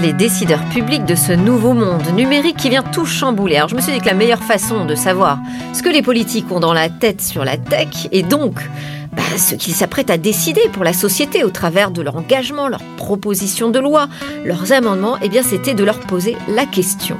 Les décideurs publics de ce nouveau monde numérique qui vient tout chambouler. Je me suis dit que la meilleure façon de savoir ce que les politiques ont dans la tête sur la tech et donc bah, ce qu'ils s'apprêtent à décider pour la société au travers de leur engagement, leurs propositions de loi, leurs amendements, eh c'était de leur poser la question.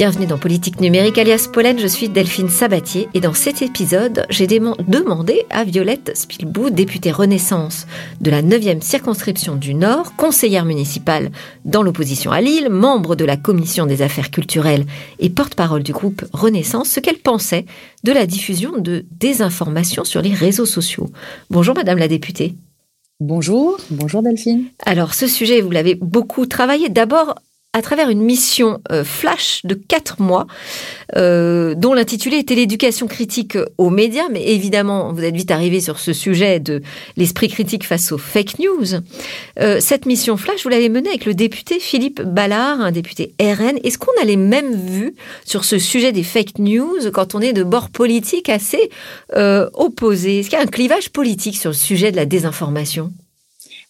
Bienvenue dans Politique numérique alias Pollen, je suis Delphine Sabatier et dans cet épisode, j'ai demandé à Violette Spilbou, députée Renaissance de la 9e circonscription du Nord, conseillère municipale dans l'opposition à Lille, membre de la commission des affaires culturelles et porte-parole du groupe Renaissance, ce qu'elle pensait de la diffusion de désinformations sur les réseaux sociaux. Bonjour Madame la députée. Bonjour, bonjour Delphine. Alors ce sujet, vous l'avez beaucoup travaillé. D'abord, à travers une mission euh, flash de quatre mois, euh, dont l'intitulé était l'éducation critique aux médias. Mais évidemment, vous êtes vite arrivé sur ce sujet de l'esprit critique face aux fake news. Euh, cette mission flash, vous l'avez menée avec le député Philippe Ballard, un député RN. Est-ce qu'on a les mêmes vues sur ce sujet des fake news quand on est de bord politique assez opposé? Est-ce qu'il y a un clivage politique sur le sujet de la désinformation?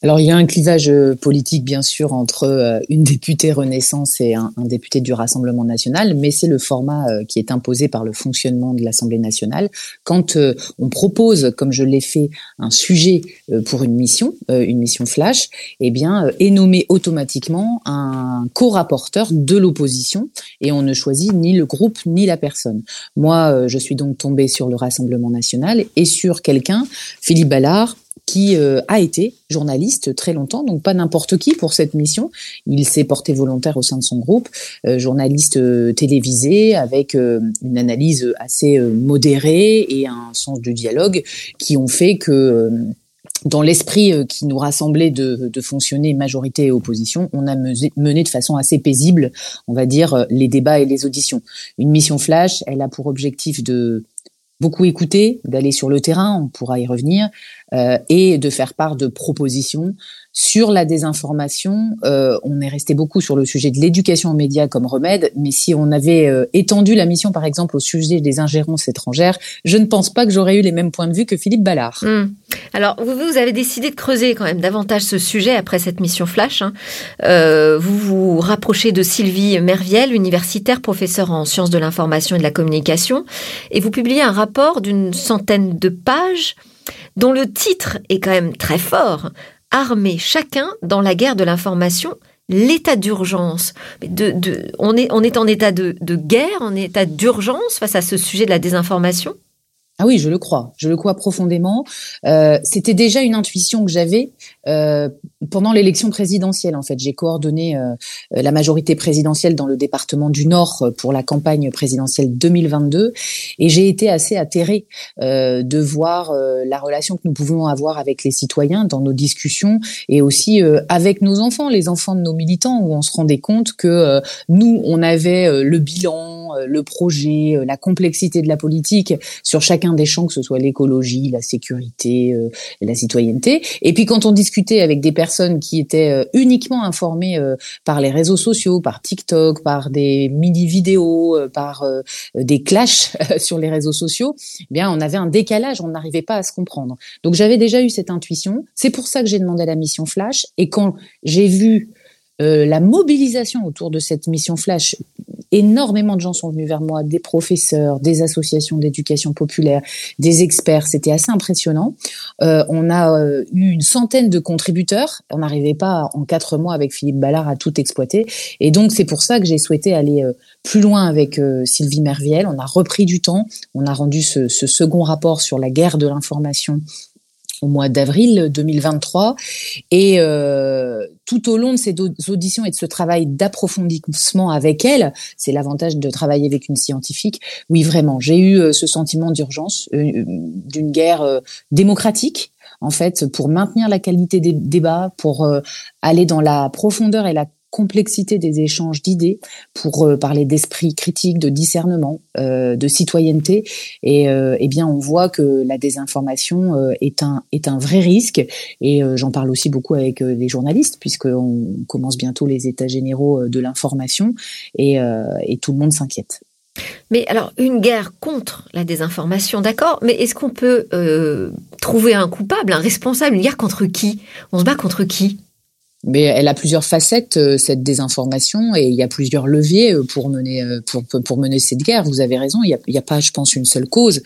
Alors il y a un clivage euh, politique bien sûr entre euh, une députée Renaissance et un, député du Rassemblement national, mais c'est le format euh, qui est imposé par le fonctionnement de l'Assemblée nationale. Quand on propose, comme je l'ai fait, un sujet pour une mission, une mission flash, eh bien est nommé automatiquement un co-rapporteur de l'opposition et on ne choisit ni le groupe ni la personne. Moi, je suis donc tombée sur le Rassemblement national et sur quelqu'un, Philippe Ballard, qui euh, a été journaliste très longtemps, donc pas n'importe qui pour cette mission. Il s'est porté volontaire au sein de son groupe, euh, journaliste euh, télévisé avec une analyse assez modérée et un sens du dialogue qui ont fait que dans l'esprit qui nous rassemblait de, de, fonctionner majorité et opposition, on a mené de façon assez paisible, on va dire, les débats et les auditions. Une mission flash, elle a pour objectif de beaucoup écouter, d'aller sur le terrain, on pourra y revenir, euh, et de faire part de propositions sur la désinformation. Euh, on est resté beaucoup sur le sujet de l'éducation aux médias comme remède, mais si on avait euh, étendu la mission, par exemple, au sujet des ingérences étrangères, je ne pense pas que j'aurais eu les mêmes points de vue que Philippe Ballard. Hmm. Alors, vous, vous avez décidé de creuser quand même davantage ce sujet après cette mission flash. Hein. Euh, vous vous rapprochez de Sylvie Merviel, universitaire, professeure en sciences de l'information et de la communication, et vous publiez un rapport d'une centaine de pages dont le titre est quand même très fort, Armer chacun dans la guerre de l'information l'état d'urgence. On est en état de guerre, en état d'urgence face à ce sujet de la désinformation ah oui, je le crois. Je le crois profondément. Euh, C'était déjà une intuition que j'avais euh, pendant l'élection présidentielle. En fait, j'ai coordonné euh, la majorité présidentielle dans le département du Nord pour la campagne présidentielle 2022, et j'ai été assez atterrée euh, de voir euh, la relation que nous pouvons avoir avec les citoyens dans nos discussions et aussi euh, avec nos enfants, les enfants de nos militants, où on se rendait compte que nous, on avait le bilan, le projet, la complexité de la politique sur chacun des champs, que ce soit l'écologie, la sécurité, euh, la citoyenneté. Et puis quand on discutait avec des personnes qui étaient euh, uniquement informées euh, par les réseaux sociaux, par TikTok, par des mini vidéos, par des clashs sur les réseaux sociaux, eh bien on avait un décalage, on n'arrivait pas à se comprendre. Donc j'avais déjà eu cette intuition. C'est pour ça que j'ai demandé la mission Flash. Et quand j'ai vu la mobilisation autour de cette mission Flash énormément de gens sont venus vers moi, des professeurs, des associations d'éducation populaire, des experts. C'était assez impressionnant. Euh, on a euh, eu une centaine de contributeurs. On n'arrivait pas en quatre mois avec Philippe Ballard à tout exploiter. Et donc c'est pour ça que j'ai souhaité aller euh, plus loin avec Sylvie Merviel. On a repris du temps. On a rendu ce, ce second rapport sur la guerre de l'information au mois d'avril 2023. Et euh, tout au long de ces auditions et de ce travail d'approfondissement avec elle, c'est l'avantage de travailler avec une scientifique. Oui, vraiment, j'ai eu euh, ce sentiment d'urgence euh, d'une guerre démocratique en fait, pour maintenir la qualité des débats, pour aller dans la profondeur et la complexité des échanges d'idées pour euh, parler d'esprit critique, de discernement, euh, de citoyenneté. Et euh, eh bien, on voit que la désinformation est un est un vrai risque. Et j'en parle aussi beaucoup avec les journalistes puisqu'on commence bientôt les états généraux de l'information et, et tout le monde s'inquiète. Mais alors, une guerre contre la désinformation, d'accord, mais est-ce qu'on peut trouver un coupable, un responsable Une guerre contre qui? On se bat contre qui? Mais elle a plusieurs facettes cette désinformation et il y a plusieurs leviers pour mener pour pour mener cette guerre. Vous avez raison, il y a, il y a pas, je pense, une seule cause.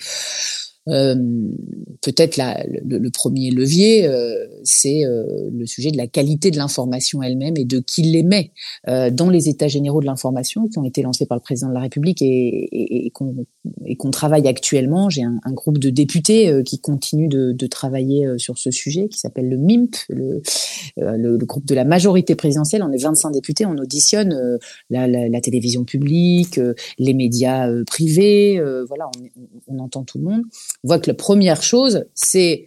Euh, peut-être le, le, premier levier, euh, c'est euh, le sujet de la qualité de l'information elle-même et de qui l'émet dans les états généraux de l'information qui ont été lancés par le président de la République et, et, et qu'on travaille actuellement. J'ai un, un, groupe de députés qui continue de, de, travailler sur ce sujet, qui s'appelle le MIMP, le, le, groupe de la majorité présidentielle. On est 25 députés, on auditionne la, la, la, télévision publique, les médias privés, voilà, on, on entend tout le monde voit que la première chose, c'est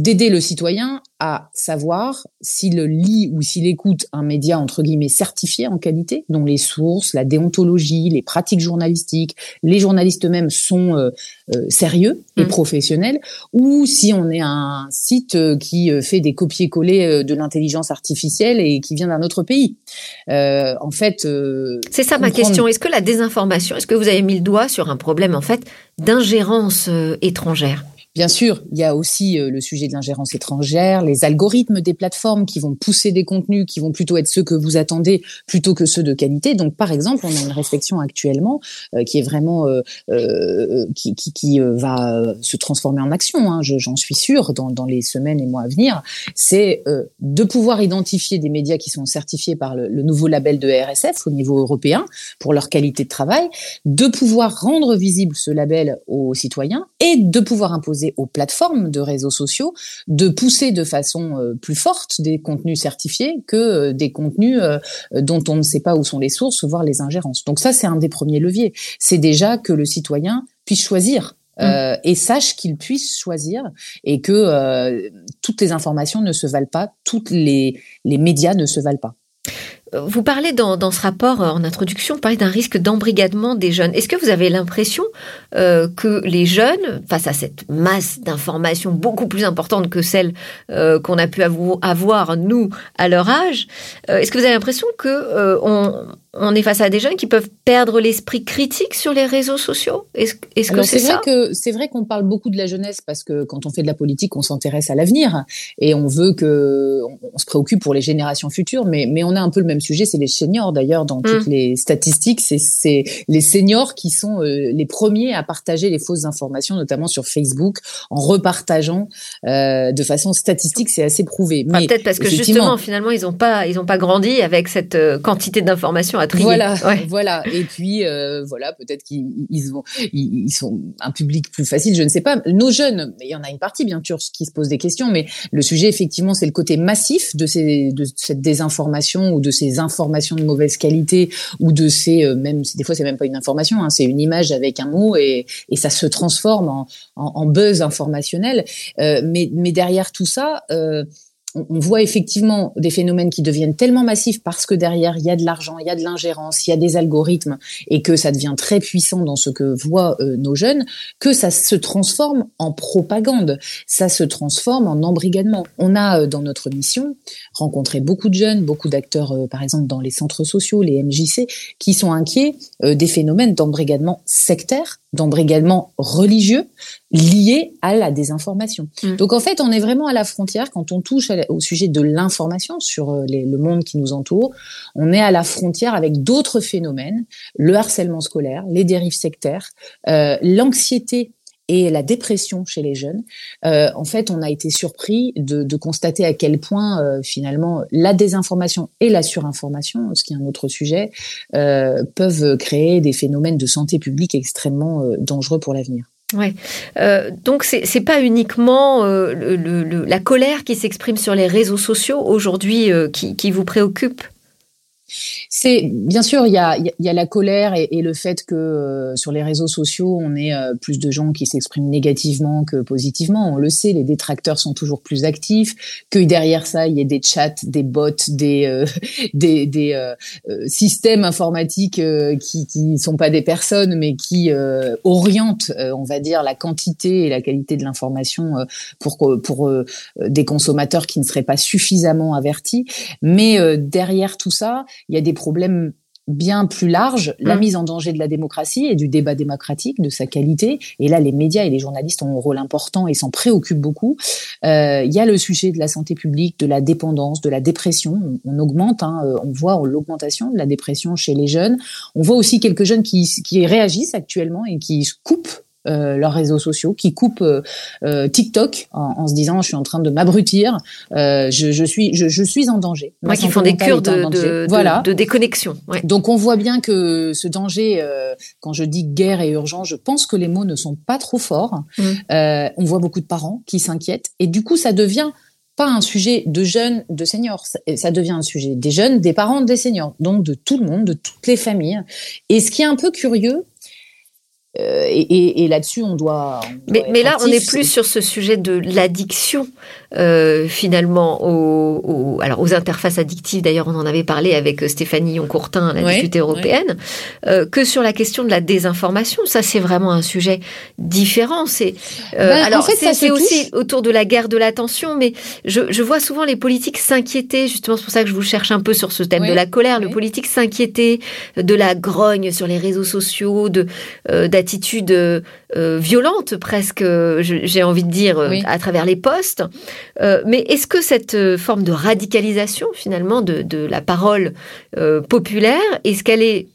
d'aider le citoyen à savoir s'il lit ou s'il écoute un média entre guillemets certifié en qualité, dont les sources, la déontologie, les pratiques journalistiques, les journalistes eux-mêmes sont euh, euh, sérieux et mmh. professionnels, ou si on est un site euh, qui fait des copier-coller de l'intelligence artificielle et qui vient d'un autre pays. en fait, c'est ça ma question. Est-ce que la désinformation, est-ce que vous avez mis le doigt sur un problème en fait d'ingérence étrangère? Bien sûr, il y a aussi euh, le sujet de l'ingérence étrangère, les algorithmes des plateformes qui vont pousser des contenus qui vont plutôt être ceux que vous attendez plutôt que ceux de qualité. Donc, par exemple, on a une réflexion actuellement euh, qui est vraiment euh, qui, qui va se transformer en action. Hein, J'en suis sûre dans, dans, les semaines et mois à venir. C'est de pouvoir identifier des médias qui sont certifiés par le, le nouveau label de RSF au niveau européen pour leur qualité de travail, de pouvoir rendre visible ce label aux citoyens et de pouvoir imposer aux plateformes de réseaux sociaux de pousser de façon euh, plus forte des contenus certifiés que euh, des contenus euh, dont on ne sait pas où sont les sources, voire les ingérences. Donc ça, c'est un des premiers leviers. C'est déjà que le citoyen puisse choisir mmh. et sache qu'il puisse choisir et que toutes les informations ne se valent pas, toutes les, les médias ne se valent pas. Vous parlez dans, dans, ce rapport euh, en introduction, vous parlez d'un risque d'embrigadement des jeunes. Est-ce que vous avez l'impression euh, que les jeunes, face à cette masse d'informations beaucoup plus importante que celle euh, qu'on a pu avoir nous à leur âge, euh, est-ce que vous avez l'impression que euh, on, on est face à des jeunes qui peuvent perdre l'esprit critique sur les réseaux sociaux? Est-ce est que c'est vrai que c'est vrai qu'on parle beaucoup de la jeunesse parce que quand on fait de la politique, on s'intéresse à l'avenir et on veut que on, se préoccupe pour les générations futures. Mais mais on a un peu le même sujet, c'est les seniors d'ailleurs dans toutes mmh. les statistiques, c'est les seniors qui sont euh, les premiers à partager les fausses informations, notamment sur Facebook, en repartageant euh, de façon statistique, c'est assez prouvé. mais peut-être parce que justement finalement ils ont pas ils ont pas grandi avec cette euh, quantité d'informations voilà, voilà. Et puis euh, voilà, peut-être qu'ils ils, ils, sont un public plus facile, je ne sais pas. Nos jeunes, il y en a une partie bien sûr qui se pose des questions, mais le sujet effectivement, c'est le côté massif de ces de cette désinformation ou de ces informations de mauvaise qualité ou de ces euh, même des fois c'est même pas une information, hein, c'est une image avec un mot et, et ça se transforme en, en, en buzz informationnel. Euh, mais mais derrière tout ça. Euh, on voit effectivement des phénomènes qui deviennent tellement massifs parce que derrière il y a de l'argent, il y a de l'ingérence, il y a des algorithmes et que ça devient très puissant dans ce que voient euh, nos jeunes, que ça se transforme en propagande, ça se transforme en embrigadement. On a euh, dans notre mission rencontré beaucoup de jeunes, beaucoup d'acteurs euh, par exemple dans les centres sociaux, les MJC, qui sont inquiets des phénomènes d'embrigadement sectaire d'embrigadement religieux liés à la désinformation. Mm. Donc en fait, on est vraiment à la frontière quand on touche au sujet de l'information sur euh, le monde qui nous entoure. On est à la frontière avec d'autres phénomènes, le harcèlement scolaire, les dérives sectaires, euh, l'anxiété et la dépression chez les jeunes. Euh, en fait, on a été surpris de, constater à quel point euh, finalement la désinformation et la surinformation, ce qui est un autre sujet, euh, peuvent créer des phénomènes de santé publique extrêmement dangereux pour l'avenir. Ouais. Donc c'est c'est pas uniquement la colère qui s'exprime sur les réseaux sociaux aujourd'hui qui vous préoccupe? C'est bien sûr il y a, y a la colère et, et le fait que euh, sur les réseaux sociaux on ait euh, plus de gens qui s'expriment négativement que positivement. On le sait, les détracteurs sont toujours plus actifs. Que derrière ça il y ait des chats, des bots, des euh, des, des systèmes informatiques qui qui sont pas des personnes mais qui orientent, on va dire, la quantité et la qualité de l'information pour pour des consommateurs qui ne seraient pas suffisamment avertis. Mais derrière tout ça il y a des problèmes bien plus large, la mm. mise en danger de la démocratie et du débat démocratique, de sa qualité. Et là, les médias et les journalistes ont un rôle important et s'en préoccupent beaucoup. Euh, il y a le sujet de la santé publique, de la dépendance, de la dépression. On, augmente, hein, euh, on voit l'augmentation de la dépression chez les jeunes. On voit aussi quelques jeunes qui, qui réagissent actuellement et qui se coupent euh, leurs réseaux sociaux, qui coupent euh, euh, TikTok en, se disant je suis en train de m'abrutir, je, suis je, suis en danger. Moi, qui font des cures de, voilà. de, déconnexion. Donc on voit bien que ce danger, quand je dis guerre et urgence, je pense que les mots ne sont pas trop forts. Mmh. on voit beaucoup de parents qui s'inquiètent et du coup ça devient pas un sujet de jeunes, de seniors, ça devient un sujet des jeunes, des parents, des seniors, donc de tout le monde, de toutes les familles. Et ce qui est un peu curieux, euh, et, et, là-dessus, on doit. mais, mais là, on est plus sur ce sujet de l'addiction, euh, finalement, aux, alors aux interfaces addictives. D'ailleurs, on en avait parlé avec euh, Stéphanie Yoncourtin, la députée européenne, euh, que sur la question de la désinformation. Ça, c'est vraiment un sujet différent. C'est euh, ben, alors c'est aussi autour de la guerre de l'attention, mais je, je, vois souvent les politiques s'inquiéter. Justement, c'est pour ça que je vous cherche un peu sur ce thème de la colère. Le politique s'inquiéter de la grogne sur les réseaux sociaux, de attitude euh, violente presque, j'ai envie de dire, euh, à travers les postes. Euh, mais est-ce que cette forme de radicalisation finalement de, de la parole populaire, est-ce qu'elle est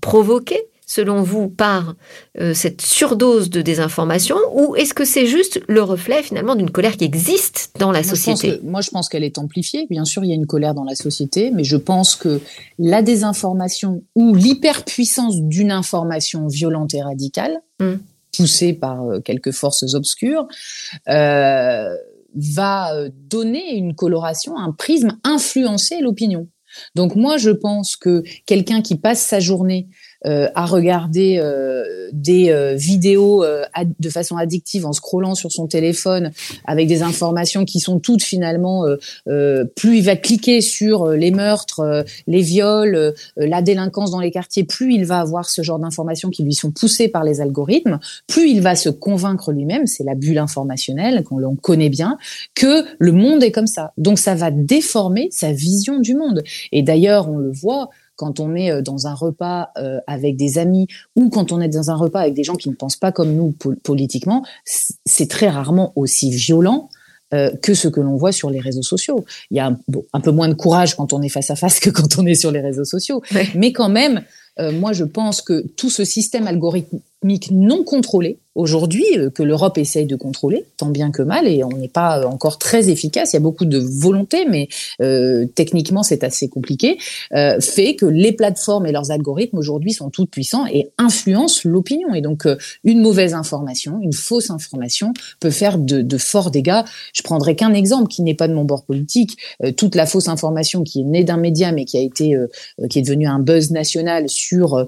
provoquée selon vous, par euh, cette surdose de désinformation ou est-ce que c'est juste le reflet finalement d'une colère qui existe dans la société? Moi, je pense qu'elle est amplifiée. Bien sûr, il y a une colère dans la société, mais je pense que la désinformation ou l'hyperpuissance d'une information violente et radicale, hmm. Poussée par euh, quelques forces obscures, euh, va donner une coloration, un prisme, influencer l'opinion. Donc moi, je pense que quelqu'un qui passe sa journée euh, à regarder euh, des euh, vidéos de façon addictive en scrollant sur son téléphone avec des informations qui sont toutes finalement plus il va cliquer sur les meurtres, les viols, la délinquance dans les quartiers, plus il va avoir ce genre d'informations qui lui sont poussées par les algorithmes, plus il va se convaincre lui-même, c'est la bulle informationnelle qu'on connaît bien, que le monde est comme ça. Donc ça va déformer sa vision du monde. Et d'ailleurs, on le voit, quand on est euh, dans un repas euh, avec des amis ou quand on est dans un repas avec des gens qui ne pensent pas comme nous politiquement, c'est très rarement aussi violent euh, que ce que l'on voit sur les réseaux sociaux. Il y a un, peu moins de courage quand on est face à face que quand on est sur les réseaux sociaux. Mais quand même, moi je pense que tout ce système algorithmique non contrôlé, aujourd'hui euh, que l'Europe essaye de contrôler, tant bien que mal, et on n'est pas encore très efficace. Il y a beaucoup de volonté, mais euh, techniquement c'est assez compliqué. Euh, fait que les plateformes et leurs algorithmes aujourd'hui sont toutes puissants et influencent l'opinion. Et donc euh, une mauvaise information, une fausse information peut faire de, de forts dégâts. Je prendrai qu'un exemple qui n'est pas de mon bord politique. Euh, toute la fausse information qui est née d'un média mais qui a été, qui est devenu un buzz national sur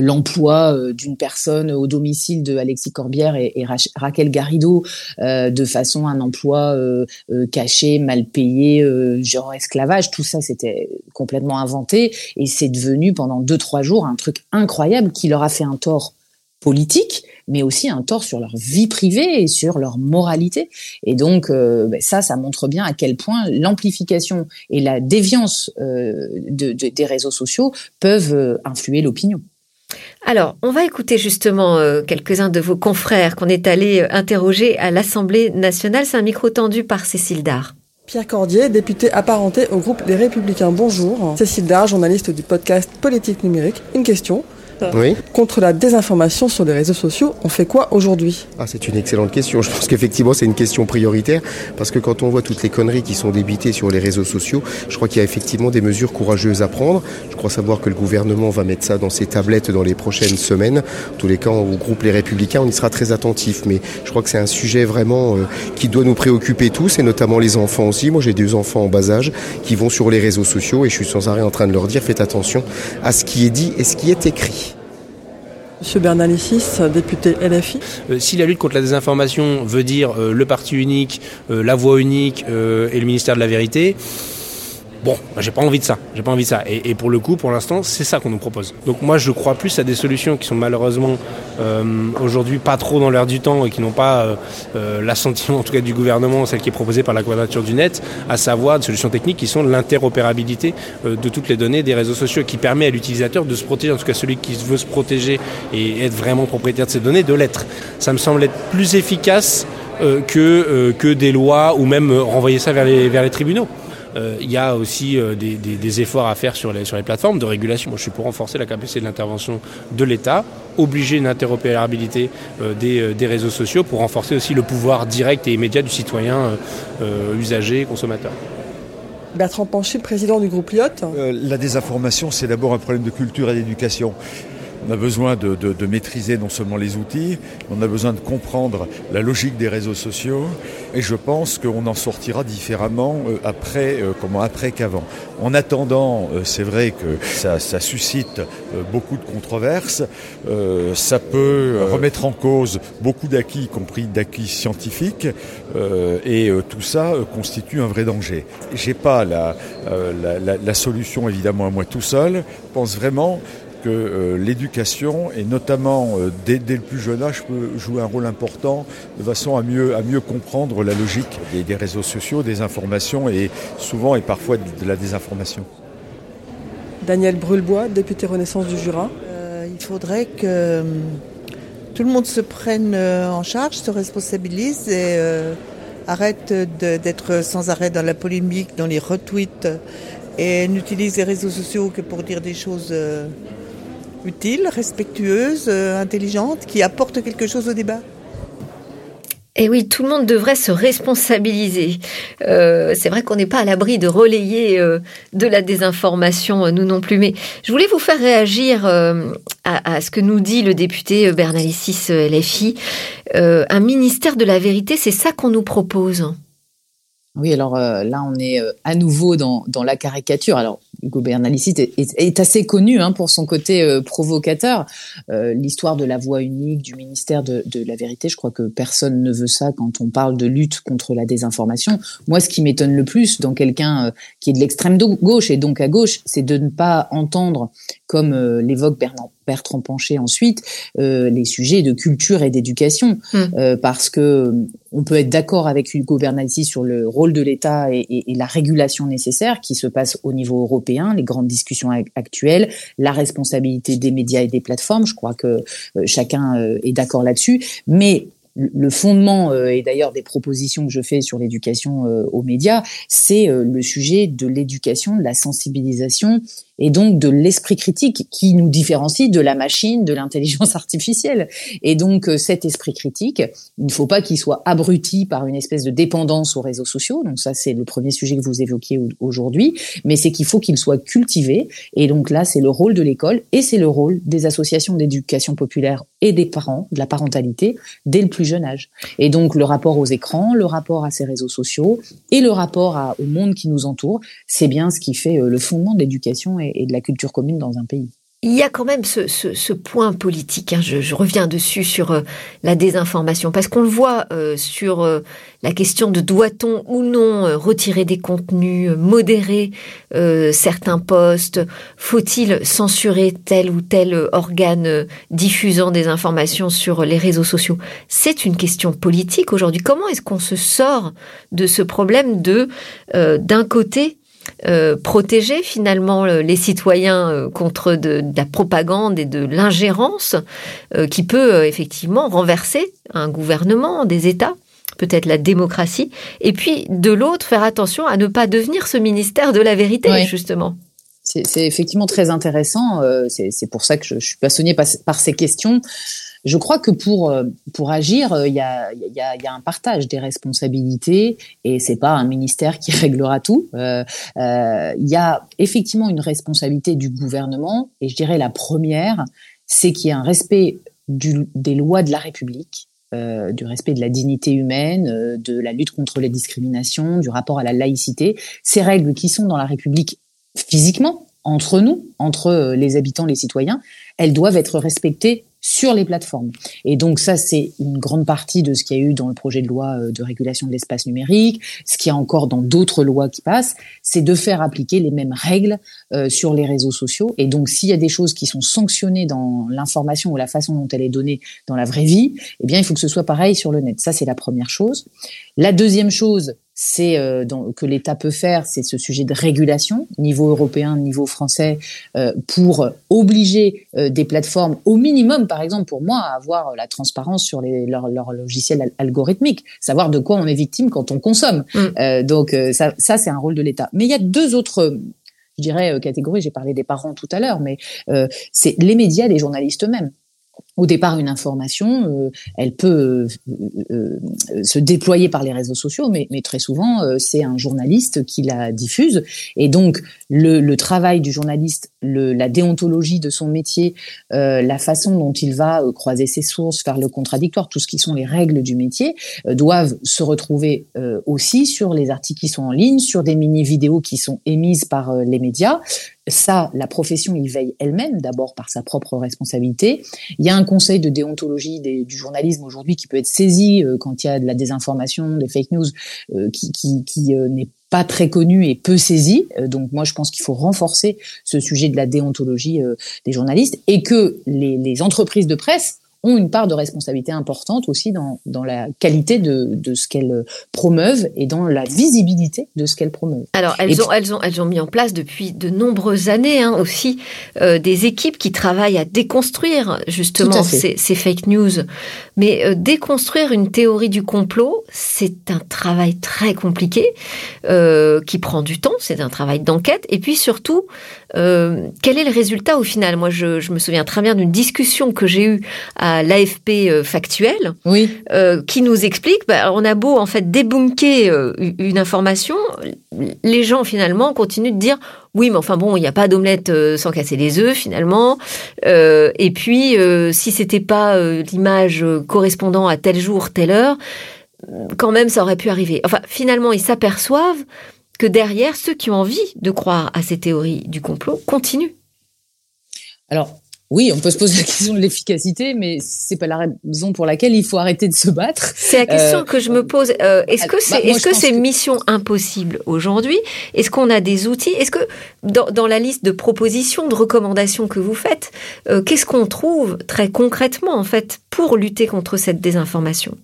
l'emploi euh, d'une personne au domicile de Alexis Corbière et, Raquel Garrido euh, de façon un emploi euh, caché, mal payé, genre esclavage, tout ça c'était complètement inventé et c'est devenu pendant deux trois jours un truc incroyable qui leur a fait un tort politique, mais aussi un tort sur leur vie privée et sur leur moralité. Et donc ben ça, ça montre bien à quel point l'amplification et la déviance des réseaux sociaux peuvent influer l'opinion. Alors, on va écouter justement euh, quelques-uns de vos confrères qu'on est allé euh, interroger à l'Assemblée nationale. C'est un micro tendu par Cécile Dard. Pierre Cordier, député apparenté au groupe des Républicains. Bonjour. Cécile Dard, journaliste du podcast Politique numérique. Une question. Oui. Contre la désinformation sur les réseaux sociaux, on fait quoi aujourd'hui? Ah, C'est une excellente question. Je pense qu'effectivement, c'est une question prioritaire parce que quand on voit toutes les conneries qui sont débitées sur les réseaux sociaux, je crois qu'il y a effectivement des mesures courageuses à prendre. Je crois savoir que le gouvernement va mettre ça dans ses tablettes dans les prochaines semaines. En tous les cas, au groupe Les Républicains, on y sera très attentif. Mais je crois que c'est un sujet vraiment euh, qui doit nous préoccuper tous et notamment les enfants aussi. Moi, j'ai deux enfants en bas âge qui vont sur les réseaux sociaux et je suis sans arrêt en train de leur dire faites attention à ce qui est dit et ce qui est écrit. Monsieur Bernalicis, député LFI. Euh, si la lutte contre la désinformation veut dire euh, le parti unique, euh, la voix unique et le ministère de la vérité, Bon, j'ai pas envie de ça. J'ai pas envie de ça. Et, pour le coup, pour l'instant, c'est ça qu'on nous propose. Donc moi, je crois plus à des solutions qui sont malheureusement euh, aujourd'hui pas trop dans l'air du temps et qui n'ont pas euh, euh, l'assentiment en tout cas du gouvernement, celle qui est proposée par la quadrature du net, à savoir des solutions techniques qui sont l'interopérabilité de toutes les données des réseaux sociaux, qui permet à l'utilisateur de se protéger, en tout cas celui qui veut se protéger et être vraiment propriétaire de ces données, de l'être. Ça me semble être plus efficace que, que des lois ou même renvoyer ça vers les tribunaux. Euh, il y a aussi euh, des, efforts à faire sur les, sur les plateformes de régulation. Moi, je suis pour renforcer la capacité de l'intervention de l'État, obliger une interopérabilité euh, des, réseaux sociaux pour renforcer aussi le pouvoir direct et immédiat du citoyen usager, consommateur. Bertrand Pancher, président du groupe LIOT. la désinformation, c'est d'abord un problème de culture et d'éducation. On a besoin de, maîtriser non seulement les outils, on a besoin de comprendre la logique des réseaux sociaux, et je pense qu'on en sortira différemment euh, après, euh, comment après qu'avant. En attendant, euh, c'est vrai que ça, suscite beaucoup de controverses, ça peut remettre en cause beaucoup d'acquis, y compris d'acquis scientifiques, et tout ça constitue un vrai danger. J'ai pas la, la, la solution évidemment à moi tout seul. Je pense vraiment que euh, l'éducation, et notamment euh, dès, le plus jeune âge, peut jouer un rôle important de façon à mieux, à mieux comprendre la logique des, réseaux sociaux, des informations et souvent et parfois de, la désinformation. Daniel Brulebois, député Renaissance du Jura. Euh, il faudrait que tout le monde se prenne en charge, se responsabilise et arrête d'être sans arrêt dans la polémique, dans les retweets et n'utilise les réseaux sociaux que pour dire des choses utile, respectueuse, euh, intelligente, qui apporte quelque chose au débat. Et oui, tout le monde devrait se responsabiliser. Euh, c'est vrai qu'on n'est pas à l'abri de relayer euh, de la désinformation, nous non plus. Mais je voulais vous faire réagir à, ce que nous dit le député Bernalicis LFI. un ministère de la vérité, c'est ça qu'on nous propose. Oui, alors là, on est à nouveau dans, la caricature. Alors, Hugo Bernalicis est, assez connu hein, pour son côté euh, provocateur. Euh, l'histoire de la voix unique du ministère de, la vérité, je crois que personne ne veut ça quand on parle de lutte contre la désinformation. Moi, ce qui m'étonne le plus dans quelqu'un euh, qui est de l'extrême gauche et donc à gauche, c'est de ne pas entendre, comme l'évoque Bernard Bertrand Pancher ensuite, euh, les sujets de culture et d'éducation, hmm. euh, parce que on peut être d'accord avec Hugo Bernalsi sur le rôle de l'État et, et, la régulation nécessaire qui se passe au niveau européen, les grandes discussions actuelles, la responsabilité des médias et des plateformes. Je crois que euh, chacun est d'accord là-dessus, mais le fondement, et d'ailleurs des propositions que je fais sur l'éducation aux médias, c'est le sujet de l'éducation, de la sensibilisation et donc de l'esprit critique qui nous différencie de la machine, de l'intelligence artificielle. Et donc euh, cet esprit critique, il ne faut pas qu'il soit abruti par une espèce de dépendance aux réseaux sociaux. Donc ça, c'est le premier sujet que vous évoquiez aujourd'hui, mais c'est qu'il faut qu'il soit cultivé. Et donc là, c'est le rôle de l'école et c'est le rôle des associations d'éducation populaire et des parents, de la parentalité, dès le plus jeune âge. Et donc le rapport aux écrans, le rapport à ces réseaux sociaux et le rapport au monde qui nous entoure, c'est bien ce qui fait euh, le fondement de l'éducation et, de la culture commune dans un pays. Il y a quand même ce, point politique, hein. je, reviens dessus sur euh, la désinformation, parce qu'on le voit euh, sur euh, la question de doit-on ou non retirer des contenus, modérer certains postes, faut-il censurer tel ou tel organe diffusant des informations sur les réseaux sociaux? C'est une question politique aujourd'hui. Comment est-ce qu'on se sort de ce problème de, d'un côté, euh, protéger finalement euh, les citoyens euh, contre de, la propagande et de l'ingérence qui peut effectivement renverser un gouvernement, des États peut-être la démocratie, et puis de l'autre faire attention à ne pas devenir ce ministère de la vérité, justement. C'est effectivement très intéressant. C'est pour ça que je, suis passionnée par ces questions. Je crois que pour euh, pour agir, euh, il y a a, a un partage des responsabilités et c'est pas un ministère qui réglera tout. Euh, il y a effectivement une responsabilité du gouvernement et je dirais la première, c'est qu'il y ait un respect des lois de la République. du respect de la dignité humaine, de la lutte contre les discriminations, du rapport à la laïcité, ces règles qui sont dans la République physiquement, entre nous, entre les habitants, les citoyens, elles doivent être respectées sur les plateformes. Et donc ça, c'est une grande partie de ce qu'il y a eu dans le projet de loi de régulation de l'espace numérique, ce qu'il y a encore dans d'autres lois qui passent, c'est de faire appliquer les mêmes règles sur les réseaux sociaux. Et donc s'il y a des choses qui sont sanctionnées dans l'information ou la façon dont elle est donnée dans la vraie vie, eh bien il faut que ce soit pareil sur le net. Ça, c'est la première chose. La deuxième chose, c'est euh, que l'État peut faire, c'est ce sujet de régulation, niveau européen, niveau français, euh, pour obliger euh, des plateformes, au minimum, par exemple, pour moi, à avoir la transparence sur les, leur logiciels algorithmiques, savoir de quoi on est victime quand on consomme. Mm. donc ça, ça c'est un rôle de l'État. Mais il y a deux autres je dirais catégories. J'ai parlé des parents tout à l'heure, mais c'est les médias, les journalistes eux-mêmes au départ une information, euh, elle peut euh, euh, se déployer par les réseaux sociaux, mais, très souvent c'est un journaliste qui la diffuse. Et donc le, travail du journaliste, la déontologie de son métier, la façon dont il va croiser ses sources, faire le contradictoire, tout ce qui sont les règles du métier, doivent se retrouver aussi sur les articles qui sont en ligne, sur des mini-vidéos qui sont émises par les médias ça, la profession y veille elle-même, d'abord par sa propre responsabilité. Il y a un conseil de déontologie du journalisme aujourd'hui qui peut être saisi euh, quand il y a de la désinformation, des fake news, euh, qui, euh, n'est pas très connu et peu saisi. donc moi, je pense qu'il faut renforcer ce sujet de la déontologie des journalistes et que les entreprises de presse ont une part de responsabilité importante aussi dans, dans la qualité de, de ce qu'elles promeuvent et dans la visibilité de ce qu'elles promeuvent. Alors elles ont elles ont elles ont mis en place depuis de nombreuses années hein, aussi euh, des équipes qui travaillent à déconstruire justement ces, ces, fake news. Mais euh, déconstruire une théorie du complot, c'est un travail très compliqué euh, qui prend du temps. C'est un travail d'enquête et puis surtout euh, quel est le résultat au final? Moi, je, je, me souviens très bien d'une discussion que j'ai eue à l'AFP euh, factuel, oui. euh, qui nous explique, bah, on a beau en fait débunker euh, une information, les gens finalement continuent de dire oui, mais enfin bon, il n'y a pas d'omelette sans casser les œufs finalement. et puis, si c'était pas l'image correspondant à tel jour, telle heure, quand même, ça aurait pu arriver. Enfin, finalement, ils s'aperçoivent que derrière, ceux qui ont envie de croire à ces théories du complot continuent. Alors, oui, on peut se poser la question de l'efficacité, mais c'est pas la raison pour laquelle il faut arrêter de se battre. C'est la question euh, que je me pose. Euh, est-ce que c'est, bah, est-ce que c'est mission impossible aujourd'hui? Est-ce qu'on a des outils? Est-ce que dans, dans, la liste de propositions, de recommandations que vous faites, euh, qu'est-ce qu'on trouve très concrètement en fait pour lutter contre cette désinformation?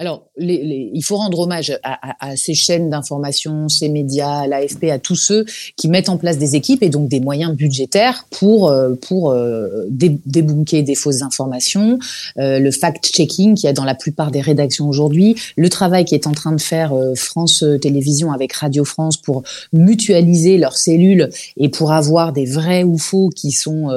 Alors, les, les, il faut rendre hommage à, à, à ces chaînes d'information, ces médias, à l'AFP, à tous ceux qui mettent en place des équipes et donc des moyens budgétaires pour euh, pour euh, débunker des fausses informations, euh, le fact-checking qu'il y a dans la plupart des rédactions aujourd'hui, le travail qui est en train de faire euh, France Télévisions avec Radio France pour mutualiser leurs cellules et pour avoir des vrais ou faux qui sont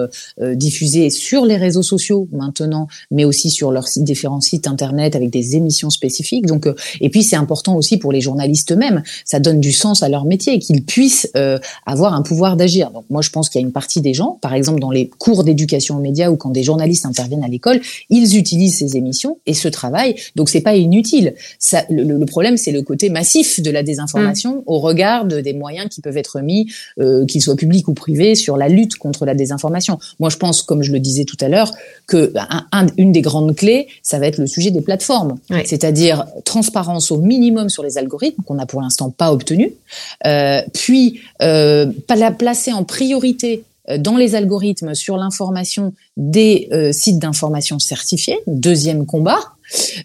diffusés sur les réseaux sociaux maintenant, mais aussi sur leurs différents sites internet avec des émissions spécifiques. Donc, euh, et puis c'est important aussi pour les journalistes eux-mêmes. Ça donne du sens à leur métier et qu'ils puissent euh, avoir un pouvoir d'agir. Donc moi, je pense qu'il y a une partie des gens, par exemple dans les cours d'éducation aux médias ou quand des journalistes interviennent à l'école, ils utilisent ces émissions et ce travail. Donc c'est pas inutile. Ça, le, problème, c'est le côté massif de la désinformation mm. au regard des moyens qui peuvent être mis, euh, qu'ils soient publics ou privés, sur la lutte contre la désinformation. Moi, je pense, comme je le disais tout à l'heure, que un, une des grandes clés, ça va être le sujet des plateformes c'est-à-dire transparence au minimum sur les algorithmes qu'on n'a pour l'instant pas obtenu, euh, puis euh, la placer en priorité euh, dans les algorithmes sur l'information des sites d'information certifiés, deuxième combat.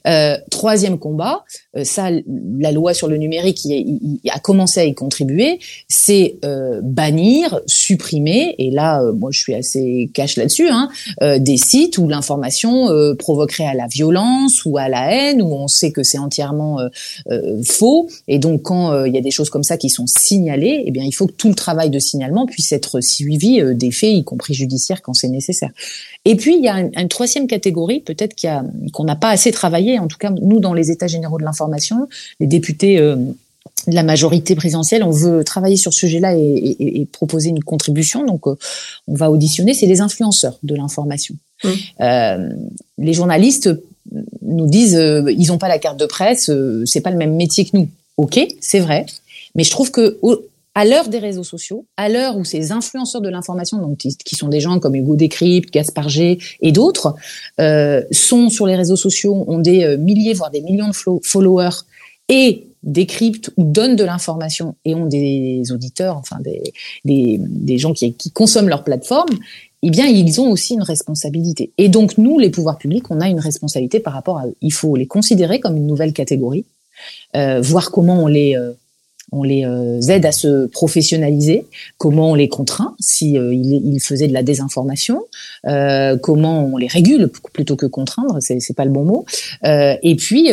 Euh, troisième combat, euh, ça, la loi sur le numérique qui a commencé à y contribuer, c'est euh, bannir, supprimer, et là, moi je suis assez cash là-dessus, hein, des sites où l'information provoquerait à la violence ou à la haine, où on sait que c'est entièrement faux, et donc quand il y a des choses comme ça qui sont signalées, eh bien il faut que tout le travail de signalement puisse être suivi des faits, y compris judiciaires quand c'est nécessaire. Et puis il y a une, troisième catégorie, peut-être qu'on n'a pas assez travaillé, en tout cas nous dans les États généraux de l'information, les députés euh, de la majorité présidentielle, on veut travailler sur ce sujet-là et, proposer une contribution. Donc, euh, on va auditionner, c'est les influenceurs de l'information. Mmh. Euh, les journalistes nous disent, ils n'ont pas la carte de presse, c'est pas le même métier que nous. Ok, c'est vrai, mais je trouve que à l'heure des réseaux sociaux, à l'heure où ces influenceurs de l'information, donc qui sont des gens comme Hugo Décrypte, Gaspard G et d'autres, euh, sont sur les réseaux sociaux, ont des euh, milliers voire des millions de followers et décryptent ou donnent de l'information et ont des auditeurs, enfin des, des, gens qui, consomment leur plateforme, eh bien, ils ont aussi une responsabilité. Et donc, nous, les pouvoirs publics, on a une responsabilité par rapport à eux. Il faut les considérer comme une nouvelle catégorie, euh, voir comment on les on les euh, aide à se professionnaliser, comment on les contraint si euh, ils, faisaient de la désinformation, euh, comment on les régule plutôt que contraindre, c'est c'est pas le bon mot, et puis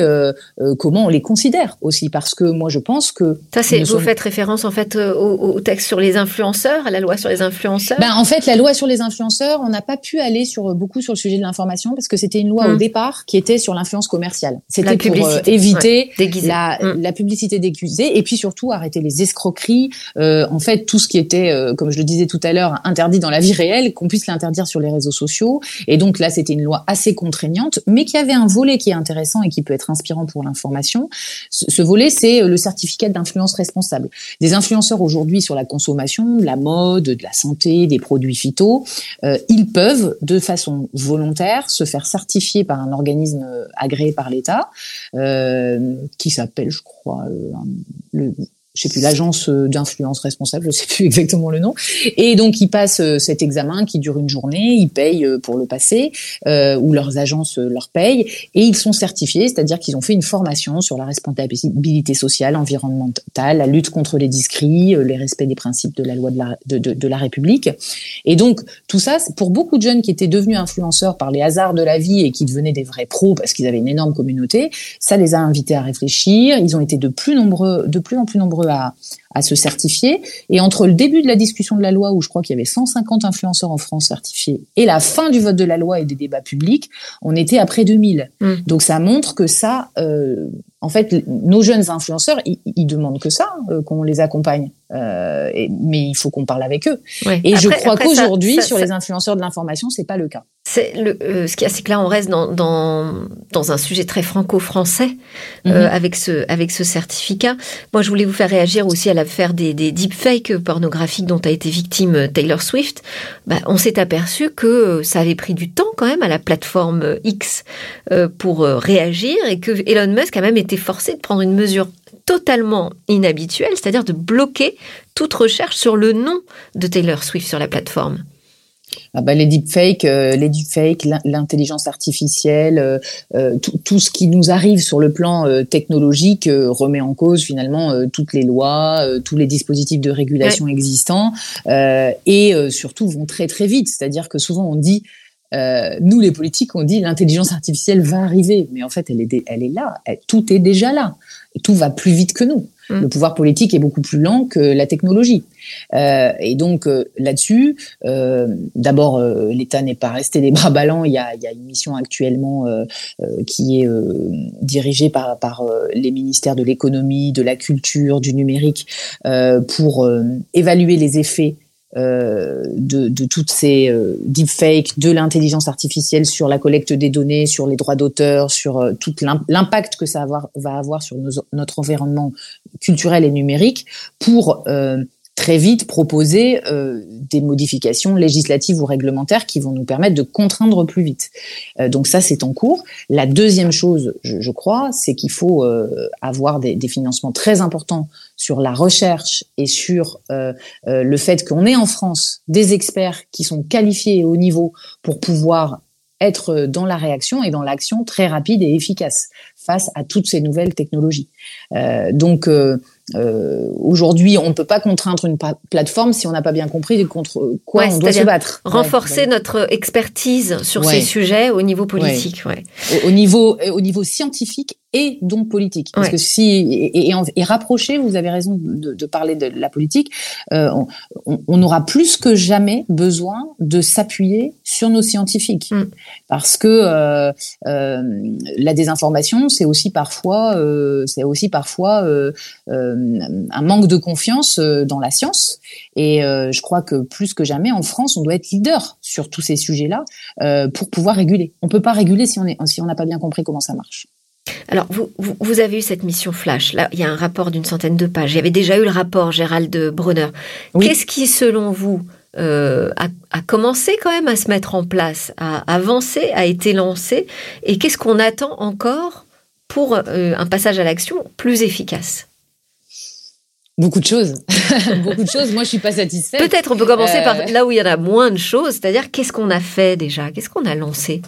comment on les considère aussi parce que moi je pense que ça c'est vous faites référence en fait au, texte sur les influenceurs, à la loi sur les influenceurs? Ben en fait la loi sur les influenceurs, on n'a pas pu aller sur beaucoup sur le sujet de l'information parce que c'était une loi au hum. départ qui était sur l'influence commerciale. C'était pour éviter la, hum. la publicité déguisée et puis surtout arrêter les escroqueries, euh, en fait tout ce qui était, euh, comme je le disais tout à l'heure, interdit dans la vie réelle, qu'on puisse l'interdire sur les réseaux sociaux. Et donc là, c'était une loi assez contraignante, mais qui avait un volet qui est intéressant et qui peut être inspirant pour l'information. Ce, volet, c'est euh, le certificat d'influence responsable. Des influenceurs aujourd'hui sur la consommation, la mode, de la santé, des produits phyto, ils peuvent de façon volontaire se faire certifier par un organisme agréé par l'État, qui s'appelle, je crois, le je sais plus l'agence euh, d'influence responsable, je sais plus exactement le nom. Et donc ils passent euh, cet examen qui dure une journée, ils payent euh, pour le passer ou leurs agences leur payent et ils sont certifiés, c'est-à-dire qu'ils ont fait une formation sur la responsabilité sociale, environnementale, la lutte contre les discrits, les respects des principes de la loi de la, de la République. Et donc tout ça, pour beaucoup de jeunes qui étaient devenus influenceurs par les hasards de la vie et qui devenaient des vrais pros parce qu'ils avaient une énorme communauté, ça les a invités à réfléchir. Ils ont été de plus nombreux, de plus en plus nombreux 对啊 à, se certifier. Et entre le début de la discussion de la loi, où je crois qu'il y avait 150 influenceurs en France certifiés, et la fin du vote de la loi et des débats publics, on était à près de 1000. Mmh. Donc ça montre que ça, euh, en fait, nos jeunes influenceurs, ils, demandent que ça, euh, qu'on les accompagne. Euh, mais il faut qu'on parle avec eux. Et je crois qu'aujourd'hui, sur les influenceurs de l'information, c'est pas le cas. C'est le, ce qui c'est que là, on reste dans, dans, dans un sujet très franco-français mhm. avec ce avec ce certificat. Moi, je voulais vous faire réagir aussi à l'affaire des, deepfakes pornographiques dont a été victime Taylor Swift. Bah, on s'est aperçu que ça avait pris du temps quand même à la plateforme X pour réagir et que Elon Musk a même été forcé de prendre une mesure totalement inhabituelle, c'est-à-dire de bloquer toute recherche sur le nom de Taylor Swift sur la plateforme. Ah bah les deepfakes, euh, les deepfakes, l'intelligence artificielle, euh, euh, tout, ce qui nous arrive sur le plan technologique remet en cause finalement toutes les lois, tous les dispositifs de régulation existants et surtout vont très très vite. C'est-à-dire que souvent on dit nous, les politiques, on dit l'intelligence artificielle va arriver, mais en fait, elle est, elle est là. tout est déjà là tout va plus vite que nous. Mm. Le pouvoir politique est beaucoup plus lent que la technologie. Euh, et donc euh, là-dessus, euh, d'abord, euh, l'État n'est pas resté les bras ballants. Il y a, il y a une mission actuellement euh, qui est dirigée par, par les ministères de l'économie, de la culture, du numérique, pour évaluer les effets de, de, toutes ces euh, deepfakes, de l'intelligence artificielle sur la collecte des données, sur les droits d'auteur, sur euh, tout l'impact que ça va avoir sur notre environnement culturel et numérique, pour euh, très vite proposer euh, des modifications législatives ou réglementaires qui vont nous permettre de contraindre plus vite. Euh, donc ça, c'est en cours. La deuxième chose, je, crois, c'est qu'il faut euh, avoir des, financements très importants sur la recherche et sur le fait qu'on ait en France des experts qui sont qualifiés au niveau pour pouvoir être dans la réaction et dans l'action très rapide et efficace face à toutes ces nouvelles technologies. donc euh, Aujourd'hui, on ne peut pas contraindre une plateforme si on n'a pas bien compris contre quoi on doit se battre. Renforcer notre expertise sur ces sujets au niveau politique. Au, au, niveau, au niveau scientifique et donc politique. Parce que si et, et, et, rapprocher, vous avez raison de, de parler de la politique, euh, on, on, aura plus que jamais besoin de s'appuyer sur nos scientifiques, mm. parce que euh, euh, la désinformation, c'est aussi parfois, euh, c'est aussi parfois euh, euh, un manque de confiance dans la science. Et je crois que plus que jamais en France, on doit être leader sur tous ces sujets-là pour pouvoir réguler. On peut pas réguler si on est si on n'a pas bien compris comment ça marche. Alors, vous, vous, avez eu cette mission Flash. Là, il y a un rapport d'une centaine de pages. Il y avait déjà eu le rapport Gérald Brunner. Qu'est-ce qui, selon vous, euh, a, commencé quand même à se mettre en place, à avancer, a été lancé Et qu'est-ce qu'on attend encore pour euh, un passage à l'action plus efficace? Beaucoup de choses. Beaucoup de choses. Moi, je suis pas satisfaite. Peut-être on peut commencer par euh. là où il y en a moins de choses, c'est-à-dire qu'est-ce qu'on a fait déjà? Qu'est-ce qu'on a lancé?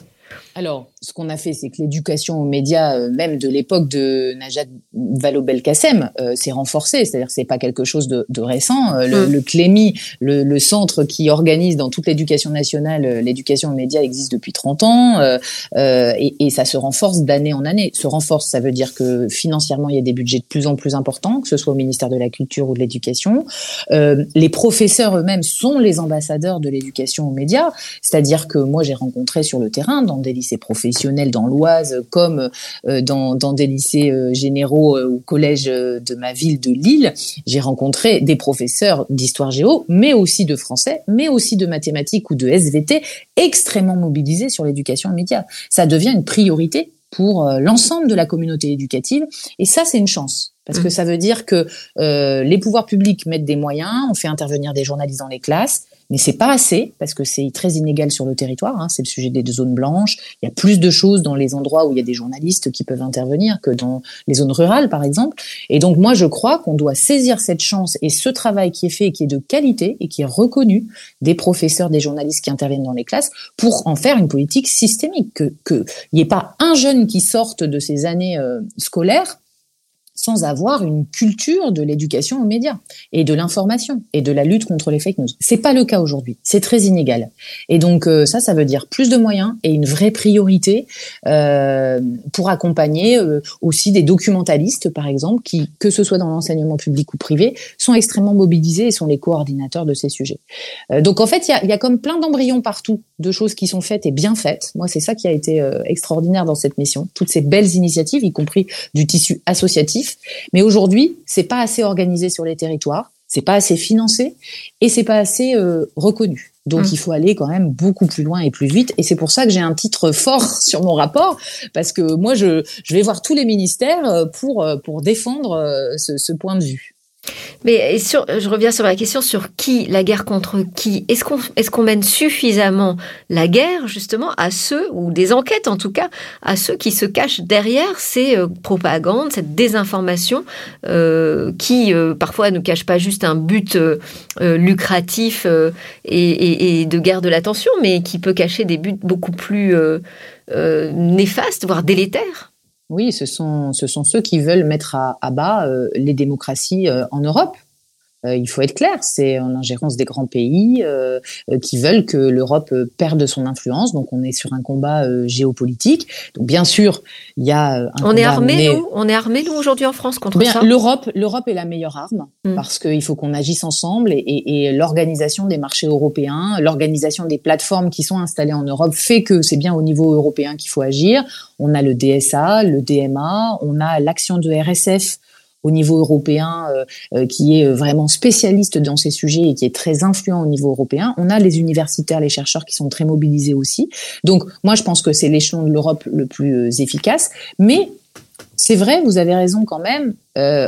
Alors, ce qu'on a fait, c'est que l'éducation aux médias, euh, même de l'époque de Najat Vallaud-Belkacem, euh, s'est renforcée. C'est-à-dire que c'est pas quelque chose de, de récent. Euh, le, mm. le, CLEMI, le, le, centre qui organise dans toute l'éducation nationale l'éducation aux médias, existe depuis 30 ans et, et, ça se renforce d'année en année. Se renforce, ça veut dire que financièrement, il y a des budgets de plus en plus importants, que ce soit au ministère de la Culture ou de l'Éducation. les professeurs eux-mêmes sont les ambassadeurs de l'éducation aux médias. C'est-à-dire que moi, j'ai rencontré sur le terrain, dans des lycées professionnels dans l'Oise comme euh, dans, des lycées euh, généraux ou euh, collèges de ma ville de Lille, j'ai rencontré des professeurs d'histoire géo, mais aussi de français, mais aussi de mathématiques ou de SVT extrêmement mobilisés sur l'éducation médias. Ça devient une priorité pour l'ensemble de la communauté éducative. Et ça, c'est une chance. Parce que mmh. ça veut dire que les pouvoirs publics mettent des moyens, on fait intervenir des journalistes dans les classes, mais c'est pas assez parce que c'est très inégal sur le territoire. Hein, c'est le sujet des zones blanches. Il y a plus de choses dans les endroits où il y a des journalistes qui peuvent intervenir que dans les zones rurales, par exemple. Et donc moi, je crois qu'on doit saisir cette chance et ce travail qui est fait, qui est de qualité et qui est reconnu des professeurs, des journalistes qui interviennent dans les classes, pour en faire une politique systémique. Que qu'il n'y ait pas un jeune qui sorte de ces années euh, scolaires sans avoir une culture de l'éducation aux médias et de l'information et de la lutte contre les fake news. C'est pas le cas aujourd'hui. C'est très inégal. Et donc euh, ça, ça veut dire plus de moyens et une vraie priorité euh, pour accompagner euh, aussi des documentalistes, par exemple, qui, que ce soit dans l'enseignement public ou privé, sont extrêmement mobilisés et sont les coordinateurs de ces sujets. Donc en fait, il y a comme plein d'embryons partout de choses qui sont faites et bien faites. Moi, c'est ça qui a été extraordinaire dans cette mission. Toutes ces belles initiatives, y compris du tissu associatif mais aujourd'hui, c'est pas assez organisé sur les territoires, c'est pas assez financé et c'est pas assez euh, reconnu. Donc mmh. il faut aller quand même beaucoup plus loin et plus vite. Et c'est pour ça que j'ai un titre fort sur mon rapport, parce que moi je, je vais voir tous les ministères euh, pour, euh, pour défendre ce, ce point de vue. Mais je reviens sur la question sur qui, la guerre contre qui. Est-ce qu'on est qu'on mène suffisamment la guerre justement à ceux, ou des enquêtes en tout cas, à ceux qui se cachent derrière ces euh, propagandes, cette désinformation euh, qui euh, parfois ne cache pas juste un but lucratif et, et, de guerre de l'attention, mais qui peut cacher des buts beaucoup plus néfastes, voire délétères? Oui, ce sont, ce sont ceux qui veulent mettre à, bas euh, les démocraties euh, en Europe. Euh, il faut être clair, c'est en ingérence des grands pays euh, euh, qui veulent que l'Europe perde son influence. Donc on est sur un combat géopolitique. Donc bien sûr, il y a un on est armé nous, on est armé nous aujourd'hui en France contre bien, ça? L'Europe, l'Europe est la meilleure arme mm. parce qu'il faut qu'on agisse ensemble et, et, et l'organisation des marchés européens, l'organisation des plateformes qui sont installées en Europe fait que c'est bien au niveau européen qu'il faut agir. On a le DSA, le DMA, on a l'action de RSF au niveau européen euh, euh, qui est euh, vraiment spécialiste dans ces sujets et qui est très influent au niveau européen. On a les universitaires, les chercheurs qui sont très mobilisés aussi. Donc moi je pense que c'est l'échelon de l'Europe le plus efficace. Mais c'est vrai, vous avez raison quand même,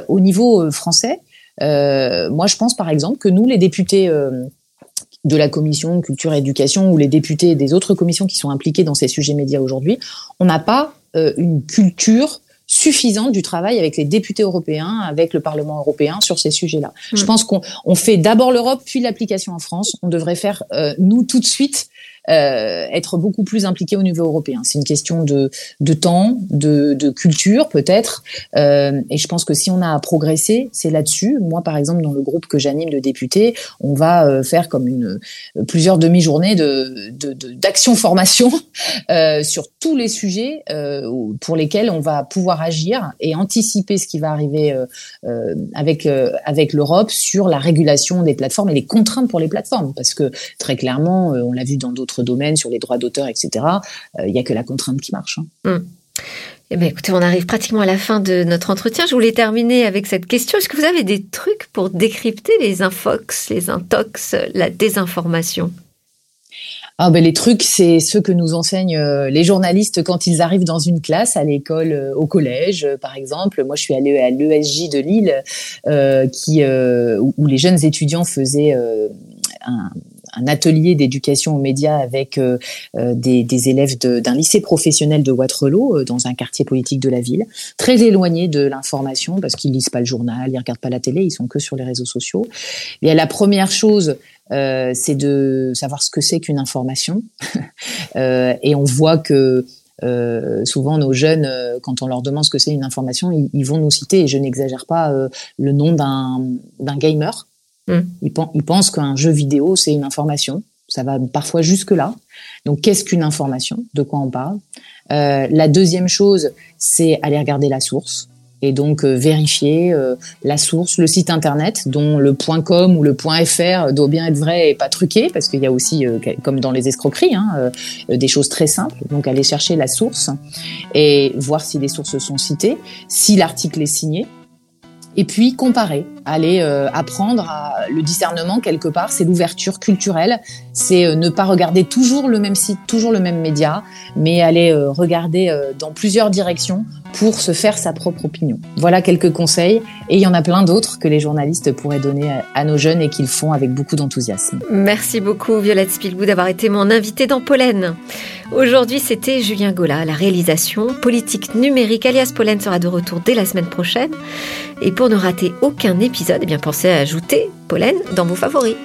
au niveau français, moi je pense par exemple que nous les députés de la commission culture et éducation ou les députés des autres commissions qui sont impliqués dans ces sujets médias aujourd'hui, on n'a pas une culture suffisante du travail avec les députés européens, avec le Parlement européen sur ces sujets-là. Je mm. pense qu'on fait d'abord l'Europe, puis l'application en France. On devrait faire, euh, nous, tout de suite, être beaucoup plus impliqué au niveau européen. C'est une question de, de temps, de, de culture peut-être. Euh, et je pense que si on a à progresser, c'est là-dessus. Moi, par exemple, dans le groupe que j'anime de députés, on va euh, faire comme une plusieurs demi-journées de, d'action formation sur tous les sujets pour lesquels on va pouvoir agir et anticiper ce qui va arriver avec avec l'Europe sur la régulation des plateformes et les contraintes pour les plateformes, parce que très clairement, on l'a vu dans d'autres domaines, sur les droits d'auteur, etc. Euh, il n'y a que la contrainte qui marche. Hein. Eh bien, écoutez, on arrive pratiquement à la fin de notre entretien. Je voulais terminer avec cette question. Est-ce que vous avez des trucs pour décrypter les infox, les intox, la désinformation? Ah ben les trucs, c'est ceux que nous enseignent euh, les journalistes quand ils arrivent dans une classe, à l'école, euh, au collège, euh, par exemple. Moi, je suis allée à l'ESJ de Lille, qui où les jeunes étudiants faisaient un, un atelier d'éducation aux médias avec euh, euh, des, élèves d'un lycée professionnel de Waterloo, euh, dans un quartier politique de la ville, très éloigné de l'information parce qu'ils lisent pas le journal, ils regardent pas la télé, ils sont que sur les réseaux sociaux. Et la première chose, c'est de savoir ce que c'est qu'une information. et on voit que souvent nos jeunes, quand on leur demande ce que c'est une information, ils, vont nous citer, et je n'exagère pas, le nom d'un gamer Mm. Ils, pensent qu'un jeu vidéo, c'est une information. Ça va parfois jusque-là. Donc, qu'est-ce qu'une information? De quoi on parle? Euh, La deuxième chose, c'est aller regarder la source et donc euh, vérifier euh, la source, le site internet dont le .com ou le .fr doit bien être vrai et pas truqué parce qu'il y a aussi, comme dans les escroqueries, hein, des choses très simples. Donc aller chercher la source et voir si les sources sont citées, si l'article est signé, et puis comparer, aller euh, apprendre le discernement quelque part, c'est l'ouverture culturelle, c'est euh, ne pas regarder toujours le même site, toujours le même média, mais aller euh, regarder dans plusieurs directions pour se faire sa propre opinion. Voilà quelques conseils et il y en a plein d'autres que les journalistes pourraient donner à, nos jeunes et qu'ils font avec beaucoup d'enthousiasme. Merci beaucoup Violette Spilgou d'avoir été mon invité dans Pollen. Aujourd'hui, c'était Julien Gola, la réalisation politique numérique alias Pollen sera de retour dès la semaine prochaine. Et pour ne rater aucun épisode, eh bien pensez à ajouter Pollen dans vos favoris.